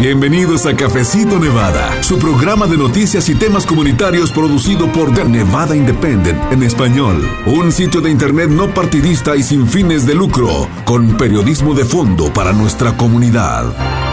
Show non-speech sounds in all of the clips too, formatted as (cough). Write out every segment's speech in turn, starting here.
Bienvenidos a Cafecito Nevada, su programa de noticias y temas comunitarios producido por The Nevada Independent en español. Un sitio de internet no partidista y sin fines de lucro, con periodismo de fondo para nuestra comunidad.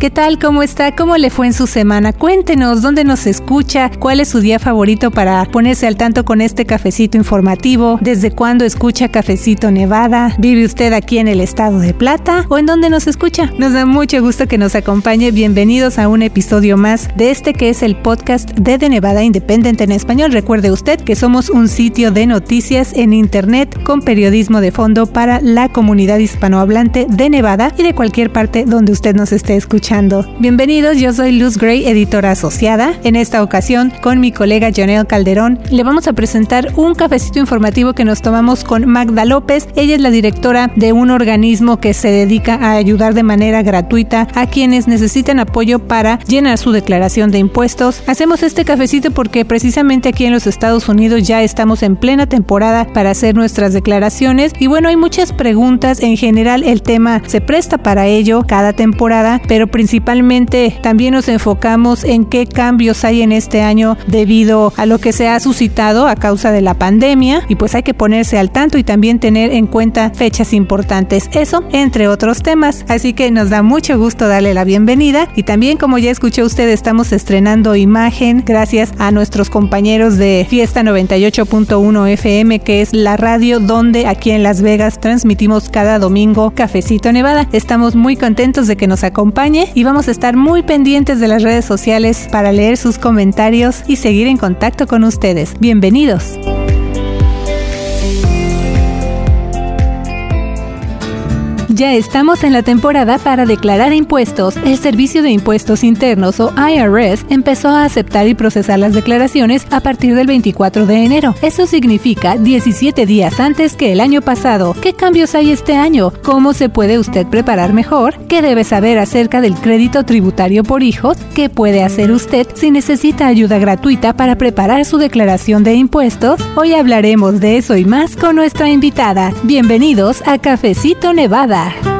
¿Qué tal? ¿Cómo está? ¿Cómo le fue en su semana? Cuéntenos dónde nos escucha, cuál es su día favorito para ponerse al tanto con este cafecito informativo, desde cuándo escucha Cafecito Nevada, vive usted aquí en el estado de Plata o en dónde nos escucha. Nos da mucho gusto que nos acompañe. Bienvenidos a un episodio más de este que es el podcast de The Nevada Independent en español. Recuerde usted que somos un sitio de noticias en internet con periodismo de fondo para la comunidad hispanohablante de Nevada y de cualquier parte donde usted nos esté escuchando. Bienvenidos, yo soy Luz Gray, editora asociada. En esta ocasión, con mi colega Jonel Calderón, le vamos a presentar un cafecito informativo que nos tomamos con Magda López. Ella es la directora de un organismo que se dedica a ayudar de manera gratuita a quienes necesitan apoyo para llenar su declaración de impuestos. Hacemos este cafecito porque precisamente aquí en los Estados Unidos ya estamos en plena temporada para hacer nuestras declaraciones y bueno, hay muchas preguntas. En general, el tema se presta para ello cada temporada, pero principalmente también nos enfocamos en qué cambios hay en este año debido a lo que se ha suscitado a causa de la pandemia y pues hay que ponerse al tanto y también tener en cuenta fechas importantes. Eso entre otros temas. Así que nos da mucho gusto darle la bienvenida y también como ya escuchó usted estamos estrenando imagen gracias a nuestros compañeros de Fiesta 98.1 FM que es la radio donde aquí en Las Vegas transmitimos cada domingo Cafecito Nevada. Estamos muy contentos de que nos acompañe y vamos a estar muy pendientes de las redes sociales para leer sus comentarios y seguir en contacto con ustedes. Bienvenidos. Ya estamos en la temporada para declarar impuestos. El Servicio de Impuestos Internos o IRS empezó a aceptar y procesar las declaraciones a partir del 24 de enero. Eso significa 17 días antes que el año pasado. ¿Qué cambios hay este año? ¿Cómo se puede usted preparar mejor? ¿Qué debe saber acerca del crédito tributario por hijos? ¿Qué puede hacer usted si necesita ayuda gratuita para preparar su declaración de impuestos? Hoy hablaremos de eso y más con nuestra invitada. Bienvenidos a Cafecito Nevada. Bar.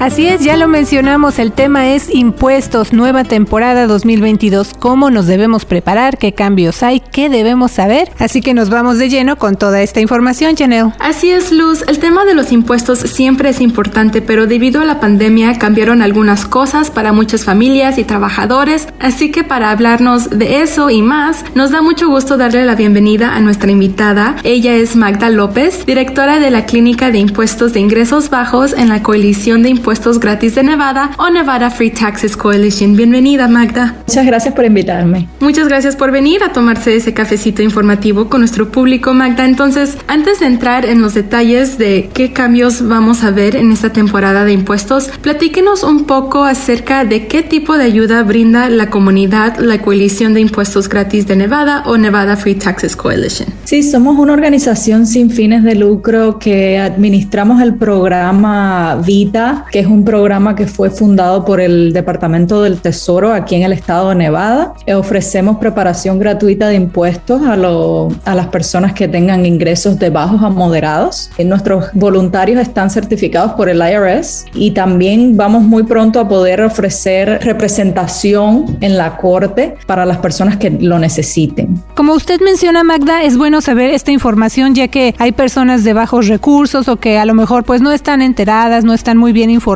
Así es, ya lo mencionamos, el tema es impuestos, nueva temporada 2022, cómo nos debemos preparar, qué cambios hay, qué debemos saber. Así que nos vamos de lleno con toda esta información, Janelle. Así es, Luz, el tema de los impuestos siempre es importante, pero debido a la pandemia cambiaron algunas cosas para muchas familias y trabajadores, así que para hablarnos de eso y más, nos da mucho gusto darle la bienvenida a nuestra invitada. Ella es Magda López, directora de la Clínica de Impuestos de Ingresos Bajos en la Coalición de Impuestos Impuestos Gratis de Nevada o Nevada Free Taxes Coalition. Bienvenida, Magda. Muchas gracias por invitarme. Muchas gracias por venir a tomarse ese cafecito informativo con nuestro público, Magda. Entonces, antes de entrar en los detalles de qué cambios vamos a ver en esta temporada de impuestos, platíquenos un poco acerca de qué tipo de ayuda brinda la comunidad, la Coalición de Impuestos Gratis de Nevada o Nevada Free Taxes Coalition. Sí, somos una organización sin fines de lucro que administramos el programa VITA, que es un programa que fue fundado por el Departamento del Tesoro aquí en el estado de Nevada. Eh, ofrecemos preparación gratuita de impuestos a, a las personas que tengan ingresos de bajos a moderados. Eh, nuestros voluntarios están certificados por el IRS y también vamos muy pronto a poder ofrecer representación en la corte para las personas que lo necesiten. Como usted menciona, Magda, es bueno saber esta información ya que hay personas de bajos recursos o que a lo mejor pues no están enteradas, no están muy bien informadas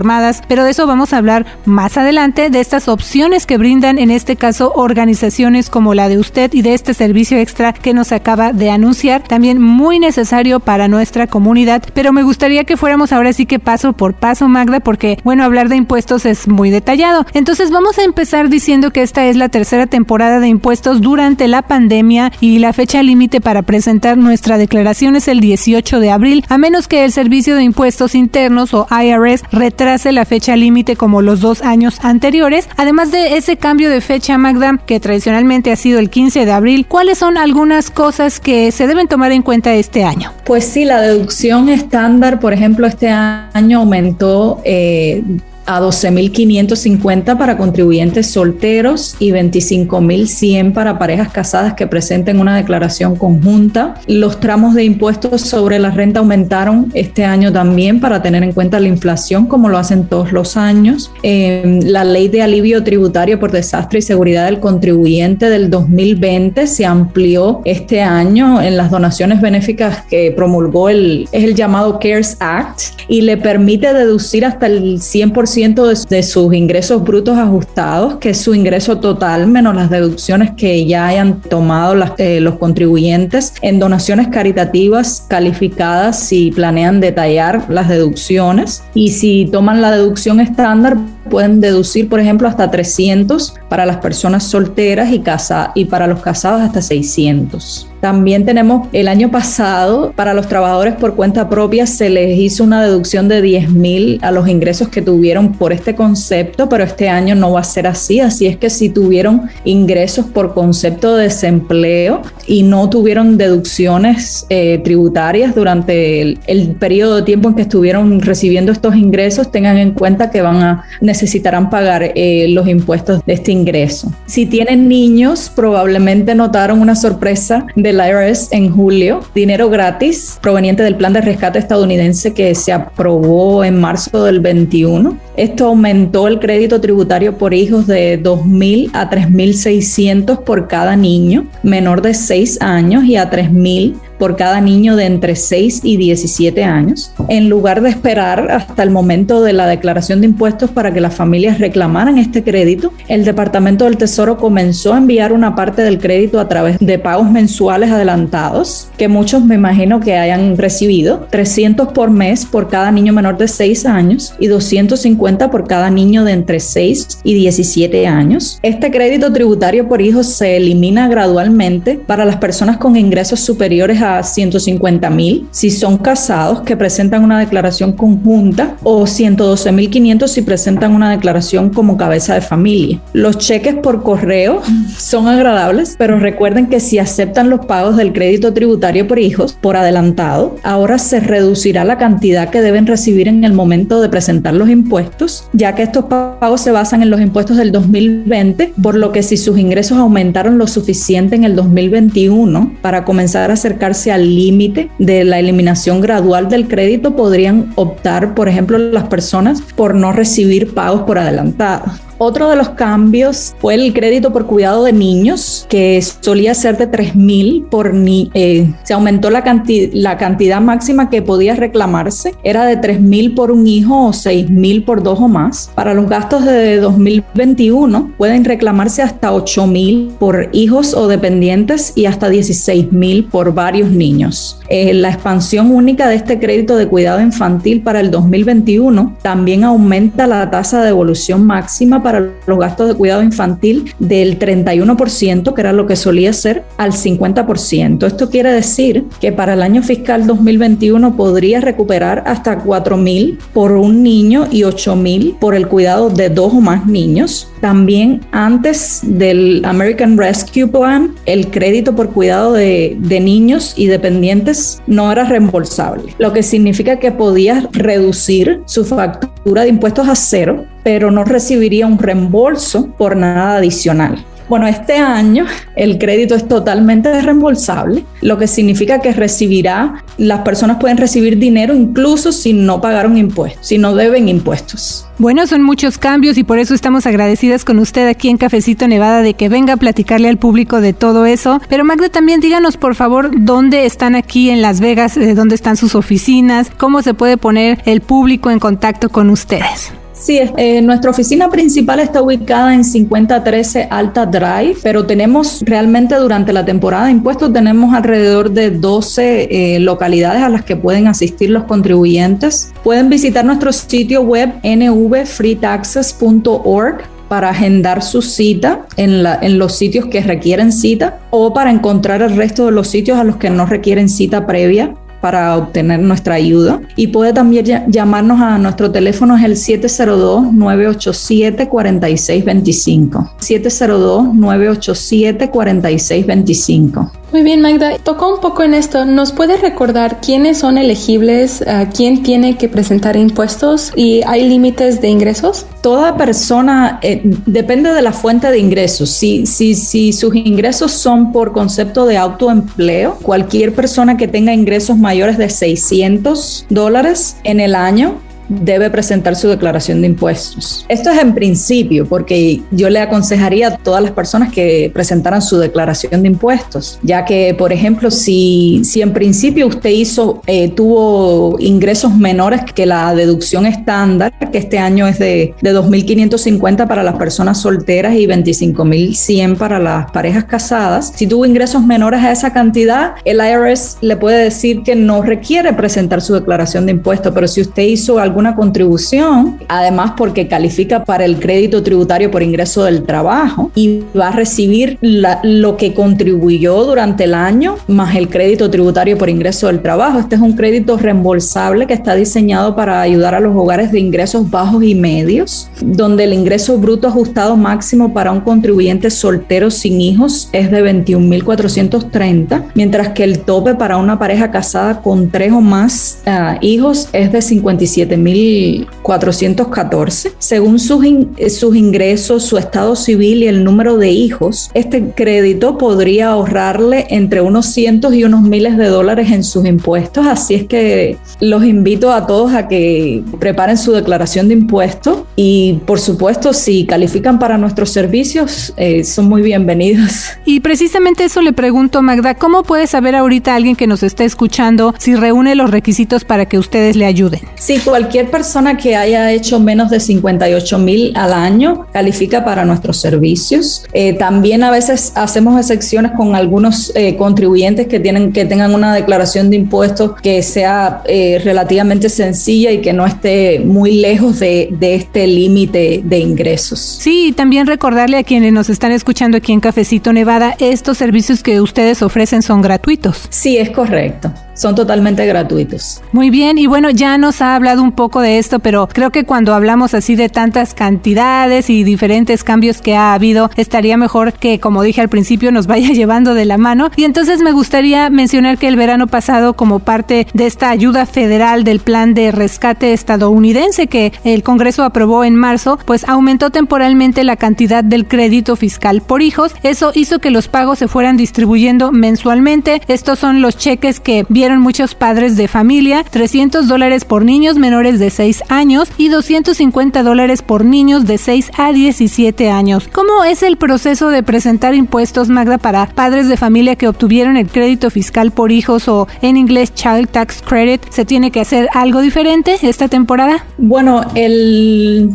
pero de eso vamos a hablar más adelante, de estas opciones que brindan en este caso organizaciones como la de usted y de este servicio extra que nos acaba de anunciar, también muy necesario para nuestra comunidad, pero me gustaría que fuéramos ahora sí que paso por paso, Magda, porque bueno, hablar de impuestos es muy detallado. Entonces vamos a empezar diciendo que esta es la tercera temporada de impuestos durante la pandemia y la fecha límite para presentar nuestra declaración es el 18 de abril, a menos que el Servicio de Impuestos Internos o IRS retrase hace la fecha límite como los dos años anteriores. Además de ese cambio de fecha, Magda, que tradicionalmente ha sido el 15 de abril, ¿cuáles son algunas cosas que se deben tomar en cuenta este año? Pues sí, la deducción estándar, por ejemplo, este año aumentó. Eh, a 12.550 para contribuyentes solteros y 25.100 para parejas casadas que presenten una declaración conjunta. Los tramos de impuestos sobre la renta aumentaron este año también para tener en cuenta la inflación, como lo hacen todos los años. Eh, la ley de alivio tributario por desastre y seguridad del contribuyente del 2020 se amplió este año en las donaciones benéficas que promulgó el, es el llamado CARES Act y le permite deducir hasta el 100% de, sus ingresos brutos ajustados, que es su ingreso total menos las deducciones que ya hayan tomado eh, los contribuyentes en donaciones caritativas calificadas si planean detallar las deducciones y si toman la deducción estándar pueden deducir, por ejemplo, hasta 300 para las personas solteras y, casa, y para los casados hasta 600. También tenemos el año pasado, para los trabajadores por cuenta propia, se les hizo una deducción de 10 mil a los ingresos que tuvieron por este concepto, pero este año no va a ser así. Así es que si tuvieron ingresos por concepto de desempleo y no tuvieron deducciones eh, tributarias durante el, periodo de tiempo en que estuvieron recibiendo estos ingresos, tengan en cuenta que van a necesitarán pagar eh, los impuestos de este ingreso. Si tienen niños, probablemente notaron una sorpresa de del IRS en julio, dinero gratis proveniente del plan de rescate estadounidense que se aprobó en marzo del 21. Esto aumentó el crédito tributario por hijos de 2.000 a 3.600 por cada niño menor de 6 años y a 3.000 por cada niño de entre 6 y 17 años, en lugar de esperar hasta el momento de la declaración de impuestos para que las familias reclamaran este crédito, el Departamento del Tesoro comenzó a enviar una parte del crédito a través de pagos mensuales adelantados, que muchos me imagino que hayan recibido, 300 por mes por cada niño menor de 6 años y 250 por cada niño de entre 6 y 17 años. Este crédito tributario por hijos se elimina gradualmente para las personas con ingresos superiores a 150 mil si son casados que presentan una declaración conjunta o 112 mil 500 si presentan una declaración como cabeza de familia. Los cheques por correo son agradables, pero recuerden que si aceptan los pagos del crédito tributario por hijos por adelantado, ahora se reducirá la cantidad que deben recibir en el momento de presentar los impuestos, ya que estos pagos se basan en los impuestos del 2020, por lo que si sus ingresos aumentaron lo suficiente en el 2021 para comenzar a acercarse al límite de la eliminación gradual del crédito, podrían optar, por ejemplo, las personas por no recibir pagos por adelantado. Otro de los cambios fue el crédito por cuidado de niños, que solía ser de 3 mil por ni eh, se aumentó la, la cantidad máxima que podía reclamarse, era de 3 mil por un hijo o 6 mil por dos o más. Para los gastos de 2021 pueden reclamarse hasta 8 mil por hijos o dependientes y hasta 16 mil por varios niños. Eh, la expansión única de este crédito de cuidado infantil para el 2021 también aumenta la tasa de devolución máxima para los gastos de cuidado infantil del 31%, que era lo que solía ser, al 50%. Esto quiere decir que para el año fiscal 2021 podría recuperar hasta 4 mil por un niño y 8 mil por el cuidado de dos o más niños. También antes del American Rescue Plan, el crédito por cuidado de, de niños y dependientes no era reembolsable, lo que significa que podía reducir su factura de impuestos a cero pero no recibiría un reembolso por nada adicional. Bueno, este año el crédito es totalmente reembolsable, lo que significa que recibirá, las personas pueden recibir dinero incluso si no pagaron impuestos, si no deben impuestos. Bueno, son muchos cambios y por eso estamos agradecidas con usted aquí en Cafecito Nevada de que venga a platicarle al público de todo eso. Pero Magda, también díganos por favor dónde están aquí en Las Vegas, eh, dónde están sus oficinas, cómo se puede poner el público en contacto con ustedes. Sí, eh, nuestra oficina principal está ubicada en 5013 Alta Drive, pero tenemos realmente durante la temporada de impuestos tenemos alrededor de 12 eh, localidades a las que pueden asistir los contribuyentes. Pueden visitar nuestro sitio web nvfreetaxes.org para agendar su cita en, en, los sitios que requieren cita o para encontrar el resto de los sitios a los que no requieren cita previa para obtener nuestra ayuda. Y puede también llamarnos a nuestro teléfono, es el 702-987-4625. 702-987-4625. Muy bien, Magda. Tocó un poco en esto. ¿Nos puede recordar quiénes son elegibles, quién tiene que presentar impuestos y hay límites de ingresos? Toda persona, eh, depende de la fuente de ingresos. Si, si, si sus ingresos son por concepto de autoempleo, cualquier persona que tenga ingresos mayores de 600 dólares en el año debe presentar su declaración de impuestos. Esto es en principio, porque yo le aconsejaría a todas las personas que presentaran su declaración de impuestos, ya que, por ejemplo, si, si en principio usted hizo, eh, tuvo ingresos menores que la deducción estándar, que este año es de, de 2.550 para las personas solteras y 25.100 para las parejas casadas, si tuvo ingresos menores a esa cantidad, el IRS le puede decir que no requiere presentar su declaración de impuestos, pero si usted hizo algo alguna contribución, además porque califica para el crédito tributario por ingreso del trabajo y va a recibir lo que contribuyó durante el año más el crédito tributario por ingreso del trabajo. Este es un crédito reembolsable que está diseñado para ayudar a los hogares de ingresos bajos y medios, donde el ingreso bruto ajustado máximo para un contribuyente soltero sin hijos es de 21.430, mientras que el tope para una pareja casada con tres o más uh, hijos es de 57 1414. Según sus, sus ingresos, su estado civil y el número de hijos, este crédito podría ahorrarle entre unos cientos y unos miles de dólares en sus impuestos. Así es que los invito a todos a que preparen su declaración de impuestos y por supuesto si califican para nuestros servicios eh, son muy bienvenidos. Y precisamente eso le pregunto Magda, ¿cómo puede saber ahorita alguien que nos está escuchando si reúne los requisitos para que ustedes le ayuden? Sí, cualquier cualquier persona que haya hecho menos de 58 mil al año califica para nuestros servicios. Eh, también a veces hacemos excepciones con algunos eh, contribuyentes que, tienen, que tengan una declaración de impuestos que sea eh, relativamente sencilla y que no esté muy lejos de, de este límite de ingresos. Sí, y también recordarle a quienes nos están escuchando aquí en Cafecito Nevada, estos servicios que ustedes ofrecen son gratuitos. Sí, es correcto son totalmente gratuitos. Muy bien, y bueno, ya nos ha hablado un poco de esto, pero creo que cuando hablamos así de tantas cantidades y diferentes cambios que ha habido, estaría mejor que, como dije al principio, nos vaya (laughs) llevando de la mano. Y entonces me gustaría mencionar que el verano pasado, como parte de esta ayuda federal del plan de rescate estadounidense que el Congreso aprobó en marzo, pues aumentó temporalmente la cantidad del crédito fiscal por hijos. Eso hizo que los pagos se fueran distribuyendo mensualmente. Estos son los cheques que muchos padres de familia, 300 dólares por niños menores de 6 años y 250 dólares por niños de 6 a 17 años. ¿Cómo es el proceso de presentar impuestos, Magda, para padres de familia que obtuvieron el crédito fiscal por hijos o en inglés Child Tax Credit? ¿Se tiene que hacer algo diferente esta temporada? Bueno, el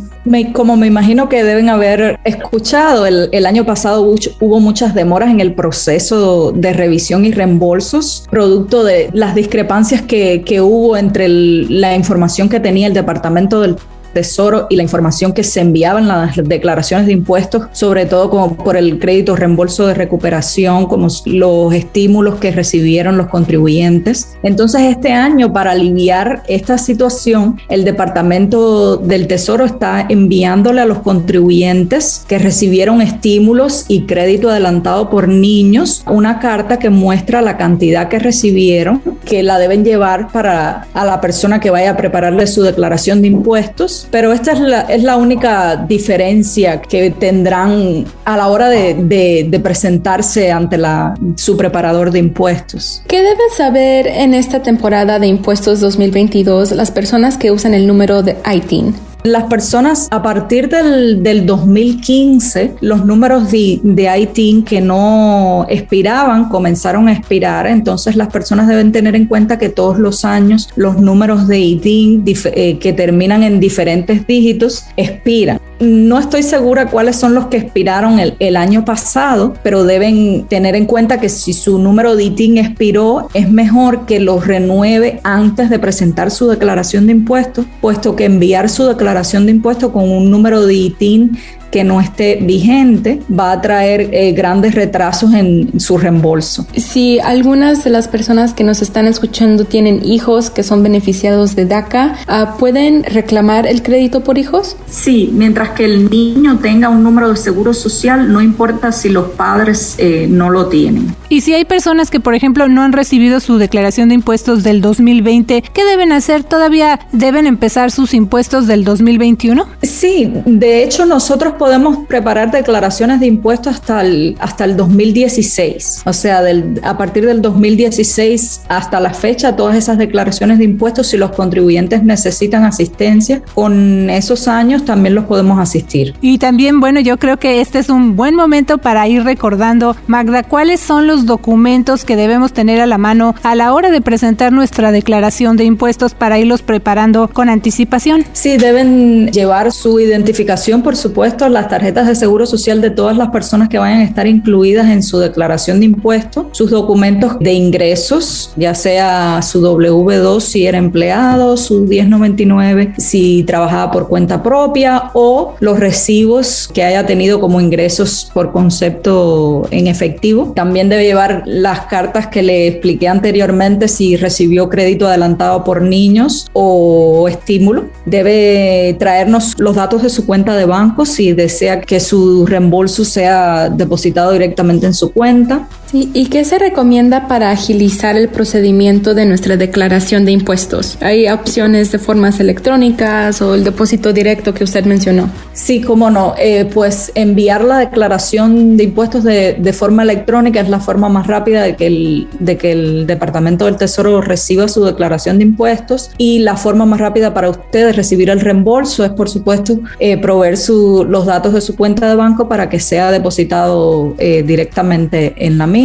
como me imagino que deben haber escuchado, el, año pasado hubo muchas demoras en el proceso de revisión y reembolsos, producto de las discrepancias que, hubo entre la información que tenía el Departamento del Tesoro y la información que se enviaba en las declaraciones de impuestos, sobre todo como por el crédito reembolso de recuperación, como los estímulos que recibieron los contribuyentes. Entonces, este año, para aliviar esta situación, el Departamento del Tesoro está enviándole a los contribuyentes que recibieron estímulos y crédito adelantado por niños una carta que muestra la cantidad que recibieron, que la deben llevar para a la persona que vaya a prepararle su declaración de impuestos pero esta es la, es la única diferencia que tendrán a la hora de, presentarse ante su preparador de impuestos. ¿Qué deben saber en esta temporada de impuestos 2022 las personas que usan el número de ITIN? Las personas a partir del, 2015, los números de, de ITIN que no expiraban comenzaron a expirar, entonces las personas deben tener en cuenta que todos los años los números de ITIN eh, que terminan en diferentes dígitos expiran. No estoy segura cuáles son los que expiraron el, el, año pasado, pero deben tener en cuenta que si su número de ITIN expiró, es mejor que lo renueve antes de presentar su declaración de impuestos, puesto que enviar su declaración de impuestos con un número de ITIN que no esté vigente va a traer eh, grandes retrasos en su reembolso. Si algunas de las personas que nos están escuchando tienen hijos que son beneficiados de DACA, ah, ¿pueden reclamar el crédito por hijos? Sí, mientras que el niño tenga un número de seguro social, no importa si los padres eh, no lo tienen. Y si hay personas que, por ejemplo, no han recibido su declaración de impuestos del 2020, ¿qué deben hacer? ¿Todavía deben empezar sus impuestos del 2021? Sí, de hecho nosotros podemos preparar declaraciones de impuestos hasta el, hasta el 2016. O sea, del, a partir del 2016 hasta la fecha, todas esas declaraciones de impuestos, si los contribuyentes necesitan asistencia, con esos años también los podemos asistir. Y también, bueno, yo creo que este es un buen momento para ir recordando, Magda, cuáles son los documentos que debemos tener a la mano a la hora de presentar nuestra declaración de impuestos para irlos preparando con anticipación. Sí, deben llevar su identificación, por supuesto, las tarjetas de seguro social de todas las personas que vayan a estar incluidas en su declaración de impuestos, sus documentos de ingresos, ya sea su W2 si era empleado, su 1099 si trabajaba por cuenta propia o los recibos que haya tenido como ingresos por concepto en efectivo. También debe llevar las cartas que le expliqué anteriormente si recibió crédito adelantado por niños o estímulo. Debe traernos los datos de su cuenta de banco si desea que su reembolso sea depositado directamente en su cuenta. ¿Y qué se recomienda para agilizar el procedimiento de nuestra declaración de impuestos? ¿Hay opciones de formas electrónicas o el depósito directo que usted mencionó? Sí, cómo no. Eh, pues enviar la declaración de impuestos de, de, forma electrónica es la forma más rápida de que, el, de que el Departamento del Tesoro reciba su declaración de impuestos y la forma más rápida para ustedes recibir el reembolso es, por supuesto, eh, proveer su, los datos de su cuenta de banco para que sea depositado eh, directamente en la misma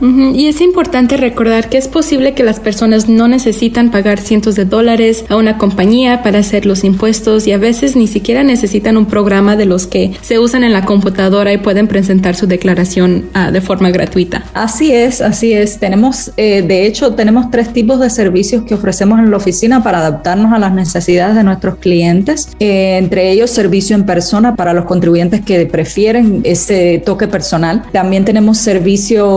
y es importante recordar que es posible que las personas no necesitan pagar cientos de dólares a una compañía para hacer los impuestos y a veces ni siquiera necesitan un programa de los que se usan en la computadora y pueden presentar su declaración uh, de forma gratuita. Así es, así es. Tenemos, eh, de hecho, tenemos tres tipos de servicios que ofrecemos en la oficina para adaptarnos a las necesidades de nuestros clientes. Eh, entre ellos, servicio en persona para los contribuyentes que prefieren ese toque personal. También tenemos servicio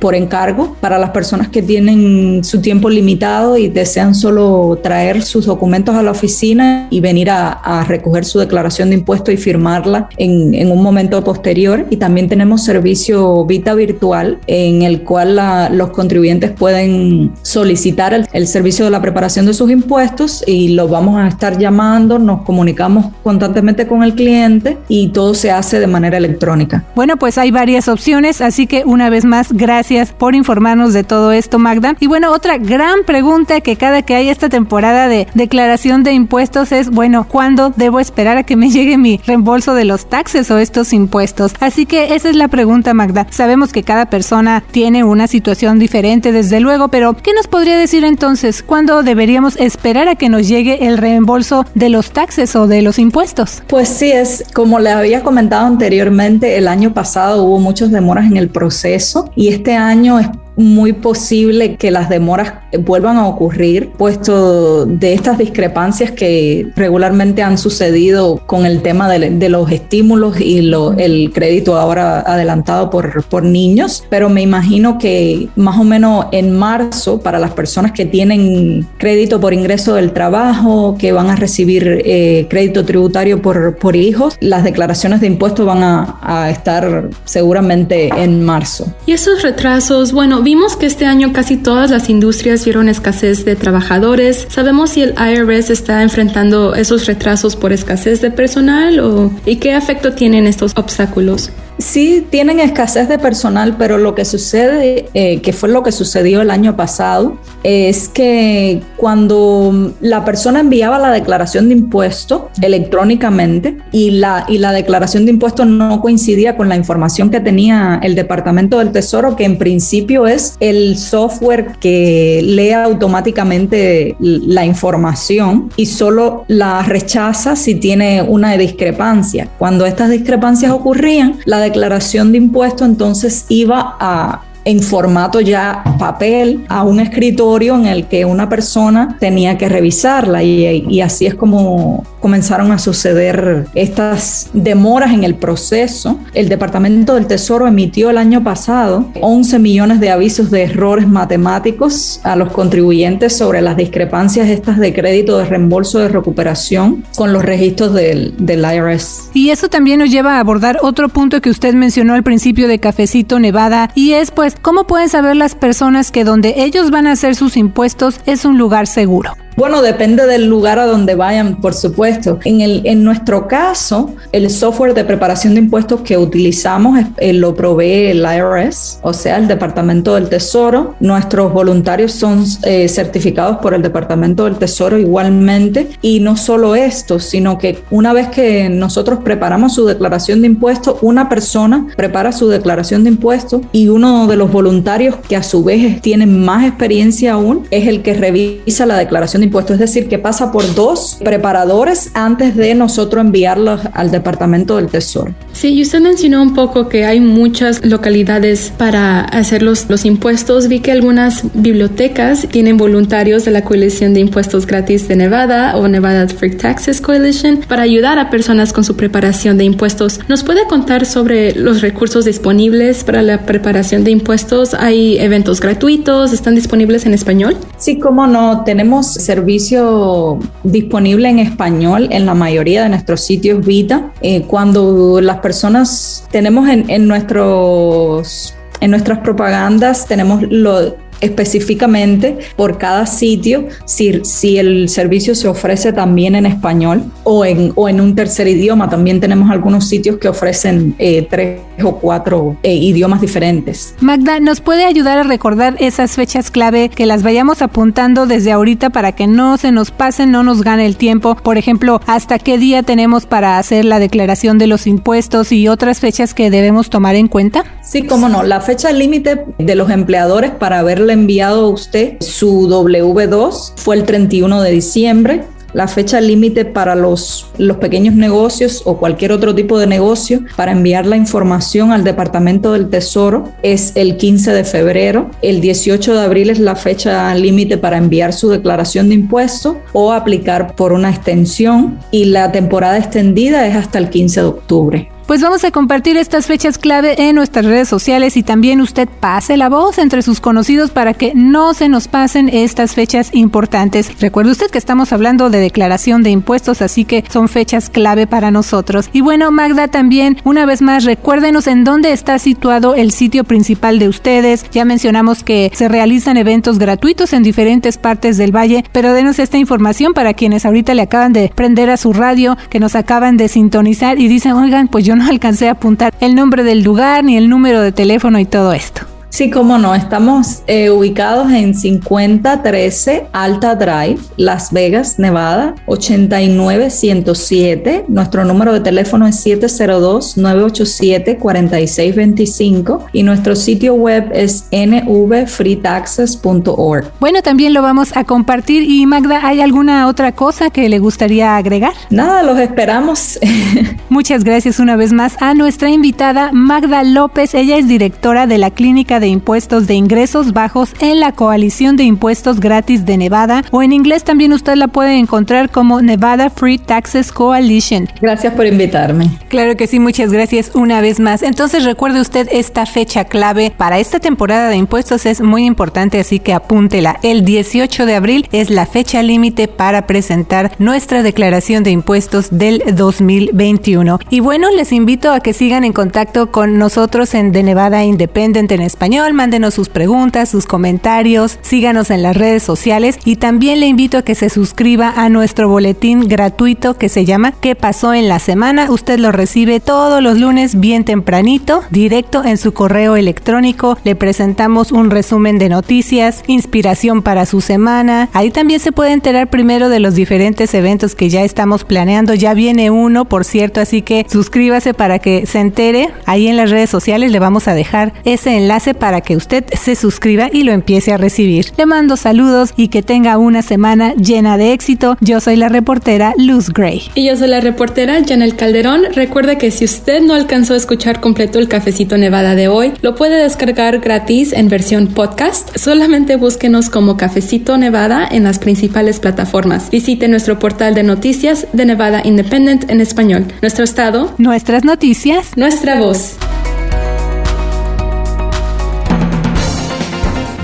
por encargo para las personas que tienen su tiempo limitado y desean solo traer sus documentos a la oficina y venir a, recoger su declaración de impuestos y firmarla en, un momento posterior. Y también tenemos servicio Vita Virtual en el cual los contribuyentes pueden solicitar el, el servicio de la preparación de sus impuestos y los vamos a estar llamando, nos comunicamos constantemente con el cliente y todo se hace de manera electrónica. Bueno, pues hay varias opciones, así que una vez más gracias por informarnos de todo esto, Magda. Y bueno, otra gran pregunta que cada que hay esta temporada de declaración de impuestos es, bueno, ¿cuándo debo esperar a que me (laughs) llegue mi reembolso de los taxes o estos impuestos? Así que esa es la pregunta, Magda. Sabemos que cada persona tiene una situación diferente, desde luego, pero ¿qué nos podría decir entonces? ¿Cuándo deberíamos esperar a que nos llegue el reembolso de los taxes o de los impuestos? Pues sí, es como le había comentado anteriormente, el año pasado hubo muchas demoras en el proceso y este año muy posible que las demoras vuelvan a ocurrir, puesto de estas discrepancias que regularmente han sucedido con el tema de, los estímulos y el crédito ahora adelantado por, niños, pero me imagino que más o menos en marzo, para las personas que tienen crédito por ingreso del trabajo, que van a recibir eh, crédito tributario por, por hijos, las declaraciones de impuestos van a, a estar seguramente en marzo. Y esos retrasos, bueno, Vimos que este año casi todas las industrias vieron escasez de trabajadores. ¿Sabemos si el IRS está enfrentando esos retrasos por escasez de personal o y qué efecto tienen estos obstáculos? Sí, tienen escasez de personal, pero lo que sucede, eh, que fue lo que sucedió el año pasado, es que cuando la persona enviaba la declaración de impuesto electrónicamente y la, y la declaración de impuesto no coincidía con la información que tenía el Departamento del Tesoro, que en principio es el software que lee automáticamente la información y solo la rechaza si tiene una discrepancia. Cuando estas discrepancias ocurrían, la declaración de impuesto entonces iba a en formato ya papel a un escritorio en el que una persona tenía que revisarla y, y, así es como comenzaron a suceder estas demoras en el proceso. El Departamento del Tesoro emitió el año pasado 11 millones de avisos de errores matemáticos a los contribuyentes sobre las discrepancias estas de crédito de reembolso de recuperación con los registros del, del IRS. Y eso también nos lleva a abordar otro punto que usted mencionó al principio de Cafecito Nevada y es pues ¿cómo pueden saber las personas que donde ellos van a hacer sus impuestos es un lugar seguro? Bueno, depende del lugar a donde vayan, por supuesto. En, el, en nuestro caso, el software de preparación de impuestos que utilizamos eh, lo provee el IRS, o sea, el Departamento del Tesoro. Nuestros voluntarios son eh, certificados por el Departamento del Tesoro igualmente. Y no solo esto, sino que una vez que nosotros preparamos su declaración de impuestos, una persona prepara su declaración de impuestos y uno de los voluntarios que a su vez tiene más experiencia aún es el que revisa la declaración de impuestos, es decir, que pasa por dos preparadores antes de nosotros enviarlos al Departamento del Tesoro. Sí, y usted mencionó un poco que hay muchas localidades para hacer los, los impuestos. Vi que algunas bibliotecas tienen voluntarios de la Coalición de Impuestos Gratis de Nevada o Nevada Free Taxes Coalition para ayudar a personas con su preparación de impuestos. ¿Nos puede contar sobre los recursos disponibles para la preparación de impuestos? ¿Hay eventos gratuitos? ¿Están disponibles en español? Sí, cómo no. Tenemos servicio disponible en español en la mayoría de nuestros sitios Vita. Eh, cuando las personas tenemos en, en nuestros en nuestras propagandas tenemos lo, específicamente por cada sitio si, si el servicio se ofrece también en español o en, o en un tercer idioma. También tenemos algunos sitios que ofrecen eh, tres o cuatro eh, idiomas diferentes. Magda, ¿nos puede ayudar a recordar esas fechas clave que las vayamos apuntando desde ahorita para que no se nos pasen, no nos gane el tiempo? Por ejemplo, ¿hasta qué día tenemos para hacer la declaración de los impuestos y otras fechas que debemos tomar en cuenta? Sí, cómo no. La fecha límite de los empleadores para haberle enviado a usted su W2 fue el 31 de diciembre. La fecha límite para los, pequeños negocios o cualquier otro tipo de negocio para enviar la información al Departamento del Tesoro es el 15 de febrero. El 18 de abril es la fecha límite para enviar su declaración de impuestos o aplicar por una extensión y la temporada extendida es hasta el 15 de octubre. Pues vamos a compartir estas fechas clave en nuestras redes sociales y también usted pase la voz entre sus conocidos para que no se nos pasen estas fechas importantes. Recuerde usted que estamos hablando de declaración de impuestos, así que son fechas clave para nosotros. Y bueno, Magda, también una vez más recuérdenos en dónde está situado el sitio principal de ustedes. Ya mencionamos que se realizan eventos gratuitos en diferentes partes del valle, pero denos esta información para quienes ahorita le acaban de prender a su radio, que nos acaban de sintonizar y dicen, oigan, pues yo no alcancé a apuntar el nombre del lugar ni el número de teléfono y todo esto. Sí, cómo no. Estamos eh, ubicados en 5013 Alta Drive, Las Vegas, Nevada, 89107. Nuestro número de teléfono es 702-987-4625 y nuestro sitio web es nvfreetaxes.org. Bueno, también lo vamos a compartir. Y Magda, ¿hay alguna otra cosa que le gustaría agregar? Nada, los esperamos. (laughs) Muchas gracias una vez más a nuestra invitada Magda López. Ella es directora de la Clínica de de Impuestos de Ingresos Bajos en la Coalición de Impuestos Gratis de Nevada o en inglés también usted la puede encontrar como Nevada Free Taxes Coalition. Gracias por invitarme. Claro que sí, muchas gracias una vez más. Entonces recuerde usted esta fecha clave para esta temporada de impuestos es muy importante, así que apúntela. El 18 de abril es la fecha límite para presentar nuestra declaración de impuestos del 2021. Y bueno, les invito a que sigan en contacto con nosotros en The Nevada Independent en español mándenos sus preguntas, sus comentarios, síganos en las redes sociales y también le invito a que se suscriba a nuestro boletín gratuito que se llama ¿Qué pasó en la semana? Usted lo recibe todos los lunes bien tempranito, directo en su correo electrónico. Le presentamos un resumen de noticias, inspiración para su semana. Ahí también se puede enterar primero de los diferentes eventos que ya estamos planeando. Ya viene uno, por cierto, así que suscríbase para que se entere. Ahí en las redes sociales le vamos a dejar ese enlace para que usted se suscriba y lo empiece a recibir. Le mando saludos y que tenga una semana llena de éxito. Yo soy la reportera Luz Gray. Y yo soy la reportera Janel Calderón. Recuerde que si usted no alcanzó a escuchar completo el cafecito Nevada de hoy, lo puede descargar gratis en versión podcast. Solamente búsquenos como Cafecito Nevada en las principales plataformas. Visite nuestro portal de noticias de Nevada Independent en español. Nuestro estado, nuestras noticias, nuestra voz.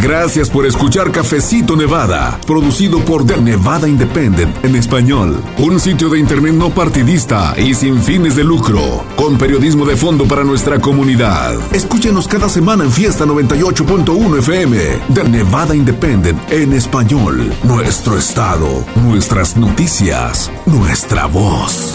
Gracias por escuchar Cafecito Nevada, producido por The Nevada Independent en español. Un sitio de internet no partidista y sin fines de lucro, con periodismo de fondo para nuestra comunidad. Escúchenos cada semana en Fiesta 98.1 FM, The Nevada Independent en español. Nuestro estado, nuestras noticias, nuestra voz.